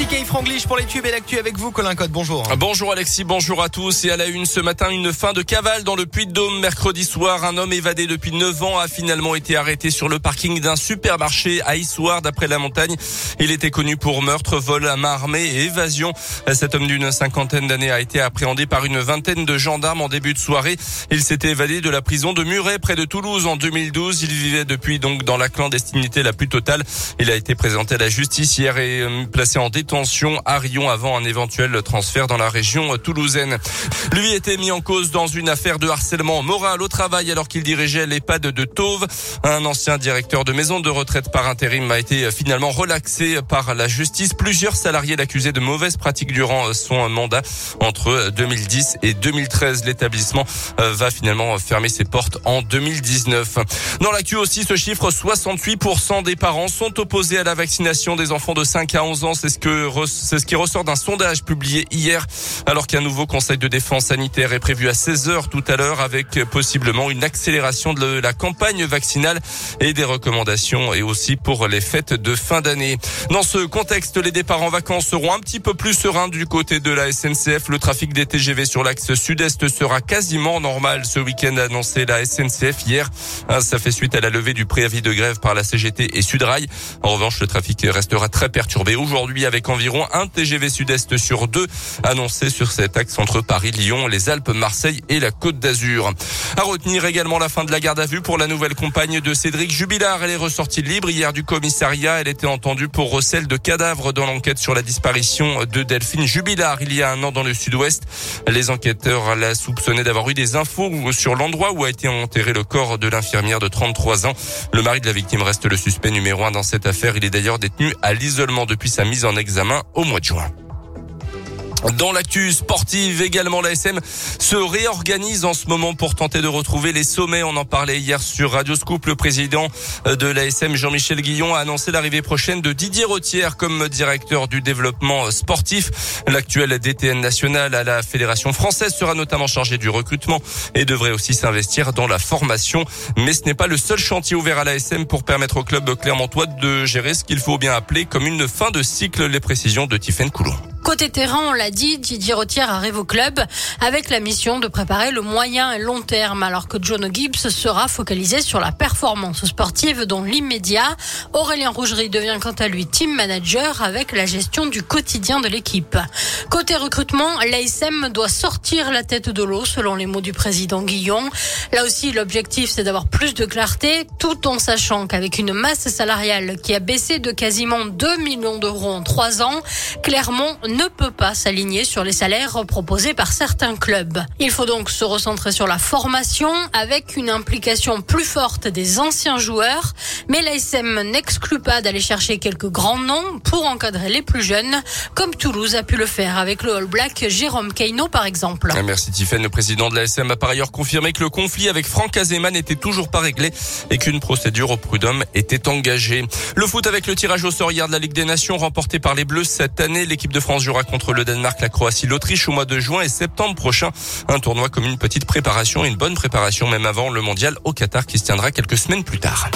Merci Kay Franglish pour les tubes et l'actu avec vous, Colin Code. Bonjour. Bonjour Alexis, bonjour à tous. Et à la une ce matin, une fin de cavale dans le Puy-de-Dôme. Mercredi soir, un homme évadé depuis 9 ans a finalement été arrêté sur le parking d'un supermarché à Issoire, d'après la montagne. Il était connu pour meurtre, vol à main armée et évasion. Cet homme d'une cinquantaine d'années a été appréhendé par une vingtaine de gendarmes en début de soirée. Il s'était évadé de la prison de Muret, près de Toulouse, en 2012. Il vivait depuis donc dans la clandestinité la plus totale. Il a été présenté à la justice hier et euh, placé en détention à Rion avant un éventuel transfert dans la région toulousaine. Lui était mis en cause dans une affaire de harcèlement moral au travail alors qu'il dirigeait l'EHPAD de Tauve. Un ancien directeur de maison de retraite par intérim a été finalement relaxé par la justice. Plusieurs salariés l'accusaient de mauvaises pratiques durant son mandat entre 2010 et 2013. L'établissement euh, va finalement fermer ses portes en 2019. Dans l'actu aussi, ce chiffre, 68% des parents sont opposés à la vaccination des enfants de 5 à 11 ans. C'est ce que c'est ce qui ressort d'un sondage publié hier, alors qu'un nouveau conseil de défense sanitaire est prévu à 16 heures tout à l'heure, avec possiblement une accélération de la campagne vaccinale et des recommandations, et aussi pour les fêtes de fin d'année. Dans ce contexte, les départs en vacances seront un petit peu plus sereins du côté de la SNCF. Le trafic des TGV sur l'axe sud-est sera quasiment normal ce week-end, annoncé la SNCF hier. Ah, ça fait suite à la levée du préavis de grève par la CGT et Sudrail. En revanche, le trafic restera très perturbé aujourd'hui avec environ un TGV sud-est sur deux annoncé sur cet axe entre Paris, Lyon, les Alpes, Marseille et la Côte d'Azur. À retenir également la fin de la garde à vue pour la nouvelle compagne de Cédric Jubilard. Elle est ressortie libre hier du commissariat. Elle était entendue pour recel de cadavres dans l'enquête sur la disparition de Delphine Jubilard il y a un an dans le sud-ouest. Les enquêteurs la soupçonnaient d'avoir eu des infos sur l'endroit où a été enterré le corps de l'infirmière de 33 ans. Le mari de la victime reste le suspect numéro un dans cette affaire. Il est d'ailleurs détenu à l'isolement depuis sa mise en examen au mois de juin. Dans l'actu sportive également, la SM se réorganise en ce moment pour tenter de retrouver les sommets. On en parlait hier sur Radio Scoop. Le président de l'ASM, Jean-Michel Guillon, a annoncé l'arrivée prochaine de Didier Rotière comme directeur du développement sportif. L'actuel DTN national à la Fédération française sera notamment chargé du recrutement et devrait aussi s'investir dans la formation. Mais ce n'est pas le seul chantier ouvert à l'ASM pour permettre au club clermontois de gérer ce qu'il faut bien appeler comme une fin de cycle. Les précisions de Tiffaine Coulon. Côté terrain, on l'a dit, Didier Rotière arrive au club avec la mission de préparer le moyen et long terme, alors que John Gibbs sera focalisé sur la performance sportive dans l'immédiat. Aurélien Rougerie devient quant à lui team manager avec la gestion du quotidien de l'équipe. Côté recrutement, l'ASM doit sortir la tête de l'eau, selon les mots du président Guillon. Là aussi, l'objectif, c'est d'avoir plus de clarté, tout en sachant qu'avec une masse salariale qui a baissé de quasiment 2 millions d'euros en 3 ans, Clermont ne peut pas s'aligner sur les salaires proposés par certains clubs. Il faut donc se recentrer sur la formation avec une implication plus forte des anciens joueurs, mais l'ASM n'exclut pas d'aller chercher quelques grands noms pour encadrer les plus jeunes, comme Toulouse a pu le faire avec le All Black Jérôme Keino par exemple. Merci Tiffen. Le président de l'ASM a par ailleurs confirmé que le conflit avec Franck Azeman n'était toujours pas réglé et qu'une procédure au prud'homme était engagée. Le foot avec le tirage au sort hier de la Ligue des Nations remporté par les Bleus cette année, l'équipe de France jouera contre le Danemark, la Croatie, l'Autriche au mois de juin et septembre prochain. Un tournoi comme une petite préparation, une bonne préparation même avant le mondial au Qatar qui se tiendra quelques semaines plus tard.